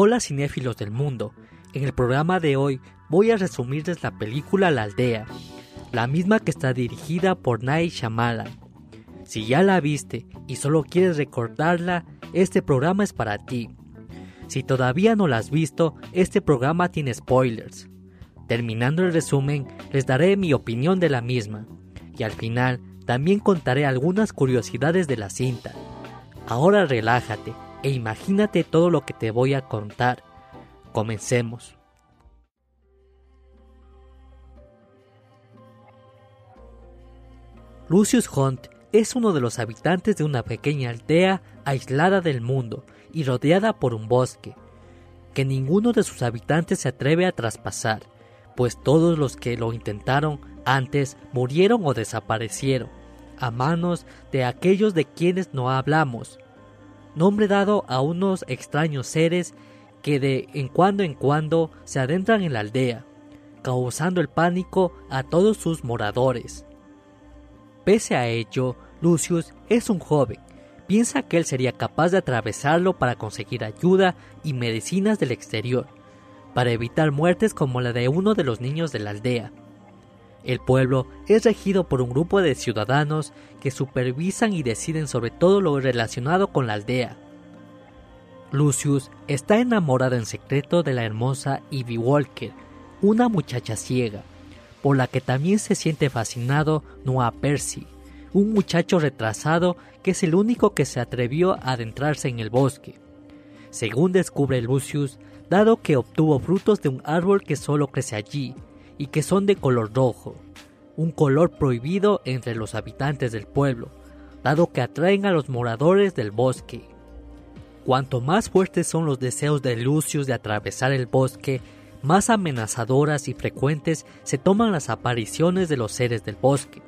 Hola cinéfilos del mundo, en el programa de hoy voy a resumirles la película La Aldea, la misma que está dirigida por Night Shyamalan. Si ya la viste y solo quieres recordarla, este programa es para ti. Si todavía no la has visto, este programa tiene spoilers. Terminando el resumen, les daré mi opinión de la misma, y al final también contaré algunas curiosidades de la cinta. Ahora relájate e imagínate todo lo que te voy a contar. Comencemos. Lucius Hunt es uno de los habitantes de una pequeña aldea aislada del mundo y rodeada por un bosque, que ninguno de sus habitantes se atreve a traspasar, pues todos los que lo intentaron antes murieron o desaparecieron, a manos de aquellos de quienes no hablamos, nombre dado a unos extraños seres que de en cuando en cuando se adentran en la aldea, causando el pánico a todos sus moradores. Pese a ello, Lucius es un joven. Piensa que él sería capaz de atravesarlo para conseguir ayuda y medicinas del exterior, para evitar muertes como la de uno de los niños de la aldea. El pueblo es regido por un grupo de ciudadanos que supervisan y deciden sobre todo lo relacionado con la aldea. Lucius está enamorado en secreto de la hermosa Ivy Walker, una muchacha ciega, por la que también se siente fascinado Noah Percy, un muchacho retrasado que es el único que se atrevió a adentrarse en el bosque. Según descubre Lucius, dado que obtuvo frutos de un árbol que solo crece allí, y que son de color rojo, un color prohibido entre los habitantes del pueblo, dado que atraen a los moradores del bosque. Cuanto más fuertes son los deseos de Lucius de atravesar el bosque, más amenazadoras y frecuentes se toman las apariciones de los seres del bosque.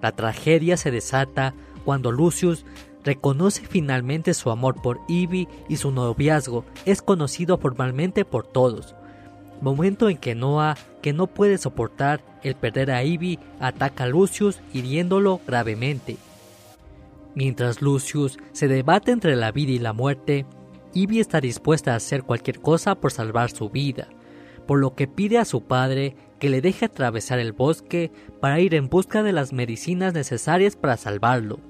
La tragedia se desata cuando Lucius reconoce finalmente su amor por Ivy y su noviazgo es conocido formalmente por todos, momento en que Noah, que no puede soportar el perder a Ivy, ataca a Lucius hiriéndolo gravemente. Mientras Lucius se debate entre la vida y la muerte, Ivy está dispuesta a hacer cualquier cosa por salvar su vida, por lo que pide a su padre que le deje atravesar el bosque para ir en busca de las medicinas necesarias para salvarlo.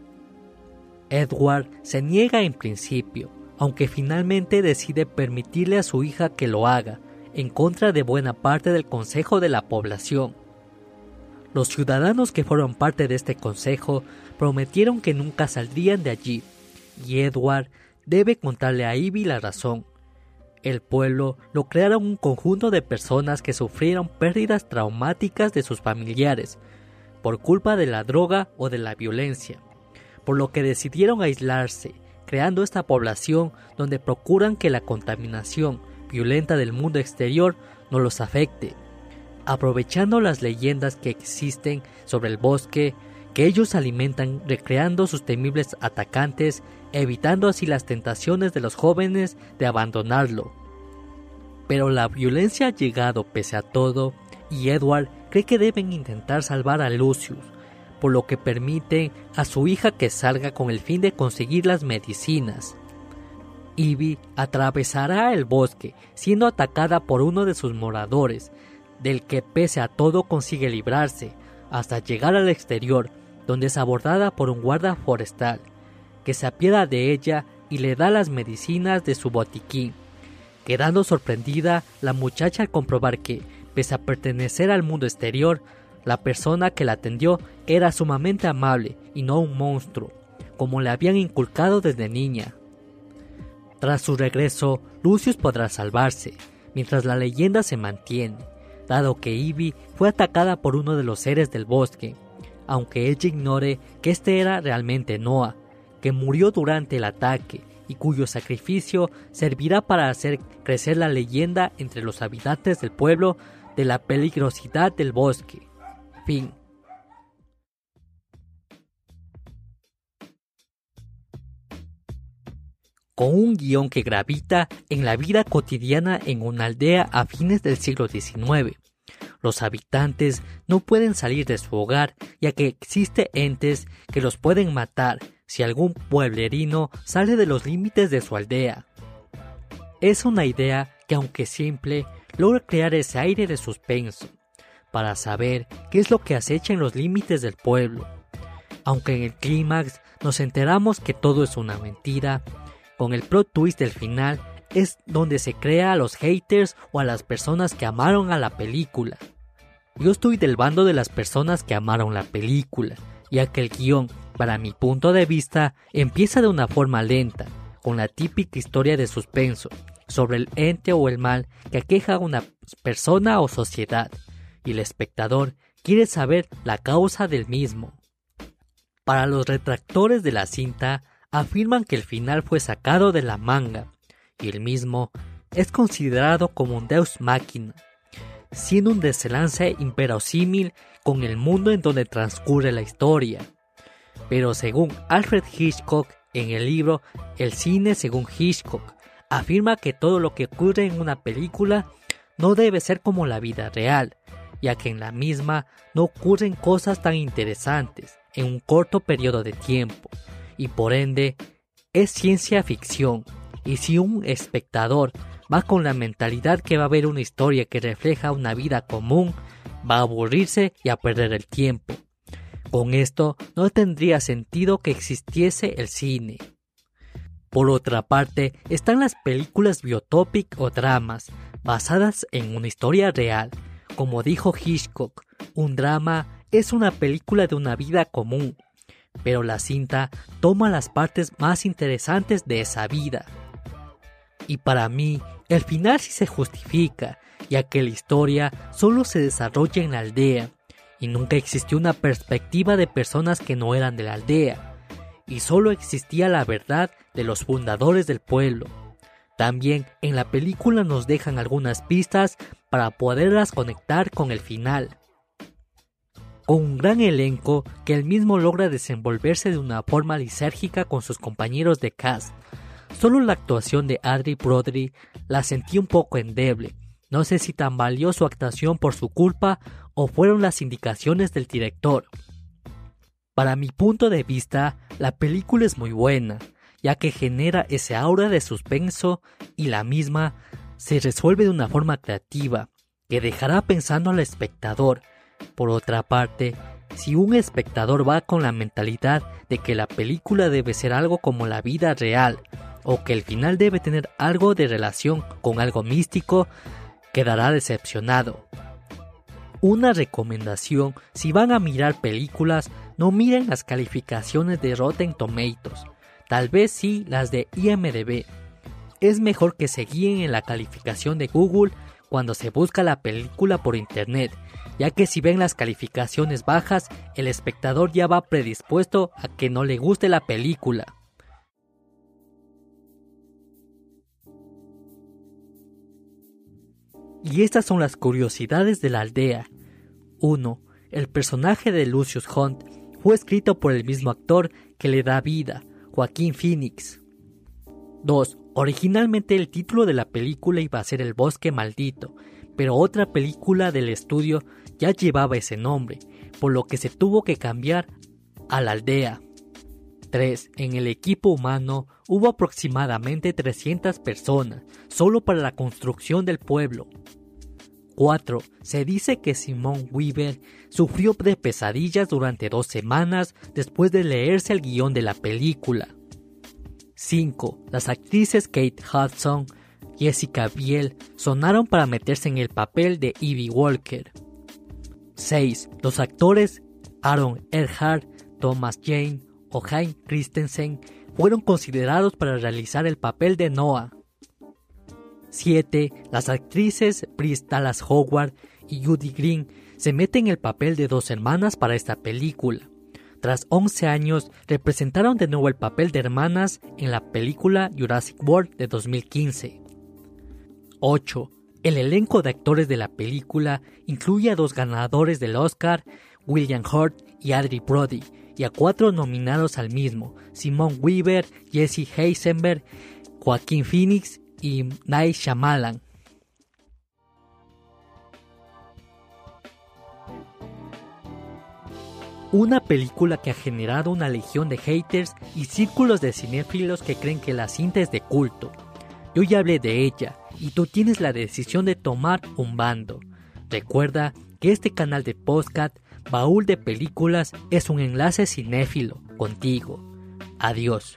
Edward se niega en principio, aunque finalmente decide permitirle a su hija que lo haga, en contra de buena parte del consejo de la población. Los ciudadanos que fueron parte de este consejo prometieron que nunca saldrían de allí, y Edward debe contarle a Ivy la razón. El pueblo lo crearon un conjunto de personas que sufrieron pérdidas traumáticas de sus familiares, por culpa de la droga o de la violencia, por lo que decidieron aislarse, creando esta población donde procuran que la contaminación, violenta del mundo exterior no los afecte, aprovechando las leyendas que existen sobre el bosque que ellos alimentan recreando sus temibles atacantes, evitando así las tentaciones de los jóvenes de abandonarlo. Pero la violencia ha llegado pese a todo y Edward cree que deben intentar salvar a Lucius, por lo que permite a su hija que salga con el fin de conseguir las medicinas. Ivy atravesará el bosque, siendo atacada por uno de sus moradores, del que pese a todo consigue librarse, hasta llegar al exterior, donde es abordada por un guarda forestal, que se apiada de ella y le da las medicinas de su botiquín, quedando sorprendida la muchacha al comprobar que, pese a pertenecer al mundo exterior, la persona que la atendió era sumamente amable y no un monstruo, como le habían inculcado desde niña. Tras su regreso, Lucius podrá salvarse, mientras la leyenda se mantiene, dado que Ivy fue atacada por uno de los seres del bosque, aunque ella ignore que este era realmente Noah, que murió durante el ataque y cuyo sacrificio servirá para hacer crecer la leyenda entre los habitantes del pueblo de la peligrosidad del bosque. Fin. Con un guion que gravita en la vida cotidiana en una aldea a fines del siglo XIX. Los habitantes no pueden salir de su hogar ya que existe entes que los pueden matar si algún pueblerino sale de los límites de su aldea. Es una idea que aunque simple, logra crear ese aire de suspenso, para saber qué es lo que acecha en los límites del pueblo. Aunque en el clímax nos enteramos que todo es una mentira, con el plot twist del final es donde se crea a los haters o a las personas que amaron a la película. Yo estoy del bando de las personas que amaron la película, ya que el guion, para mi punto de vista, empieza de una forma lenta, con la típica historia de suspenso, sobre el ente o el mal que aqueja a una persona o sociedad, y el espectador quiere saber la causa del mismo. Para los retractores de la cinta, afirman que el final fue sacado de la manga, y el mismo es considerado como un deus máquina, siendo un desenlace imperosímil con el mundo en donde transcurre la historia. Pero según Alfred Hitchcock en el libro El cine según Hitchcock, afirma que todo lo que ocurre en una película no debe ser como la vida real, ya que en la misma no ocurren cosas tan interesantes en un corto periodo de tiempo, y por ende es ciencia ficción, y si un espectador va con la mentalidad que va a ver una historia que refleja una vida común, va a aburrirse y a perder el tiempo. Con esto no tendría sentido que existiese el cine. Por otra parte, están las películas biotopic o dramas, basadas en una historia real. Como dijo Hitchcock, un drama es una película de una vida común, pero la cinta toma las partes más interesantes de esa vida. Y para mí, el final sí se justifica, ya que la historia solo se desarrolla en la aldea, y nunca existió una perspectiva de personas que no eran de la aldea, y solo existía la verdad de los fundadores del pueblo. También en la película nos dejan algunas pistas para poderlas conectar con el final. Con un gran elenco que él mismo logra desenvolverse de una forma lisérgica con sus compañeros de cast, Solo la actuación de Adri Brodry la sentí un poco endeble. No sé si tan valió su actuación por su culpa o fueron las indicaciones del director. Para mi punto de vista, la película es muy buena, ya que genera ese aura de suspenso y la misma se resuelve de una forma creativa, que dejará pensando al espectador. Por otra parte, si un espectador va con la mentalidad de que la película debe ser algo como la vida real, o que el final debe tener algo de relación con algo místico, quedará decepcionado. Una recomendación, si van a mirar películas, no miren las calificaciones de Rotten Tomatoes, tal vez sí las de IMDB. Es mejor que se guíen en la calificación de Google cuando se busca la película por internet, ya que si ven las calificaciones bajas, el espectador ya va predispuesto a que no le guste la película. Y estas son las curiosidades de la aldea. 1. El personaje de Lucius Hunt fue escrito por el mismo actor que le da vida, Joaquín Phoenix. 2. Originalmente el título de la película iba a ser El bosque maldito, pero otra película del estudio ya llevaba ese nombre, por lo que se tuvo que cambiar a la aldea. 3. En el equipo humano hubo aproximadamente 300 personas, solo para la construcción del pueblo. 4. Se dice que Simone Weaver sufrió de pesadillas durante dos semanas después de leerse el guion de la película. 5. Las actrices Kate Hudson, Jessica Biel sonaron para meterse en el papel de Evie Walker. 6. Los actores Aaron Eckhart, Thomas Jane o Hein Christensen fueron considerados para realizar el papel de Noah. 7. Las actrices Bryce Dallas Howard y Judy Green se meten en el papel de dos hermanas para esta película. Tras 11 años, representaron de nuevo el papel de hermanas en la película Jurassic World de 2015. 8. El elenco de actores de la película incluye a dos ganadores del Oscar, William Hurt y Adri Brody, y a cuatro nominados al mismo, Simon Weaver, Jesse Heisenberg, Joaquín Phoenix y Night Shyamalan. Una película que ha generado una legión de haters y círculos de cinéfilos que creen que la cinta es de culto. Yo ya hablé de ella y tú tienes la decisión de tomar un bando. Recuerda que este canal de podcast, Baúl de Películas, es un enlace cinéfilo contigo. Adiós.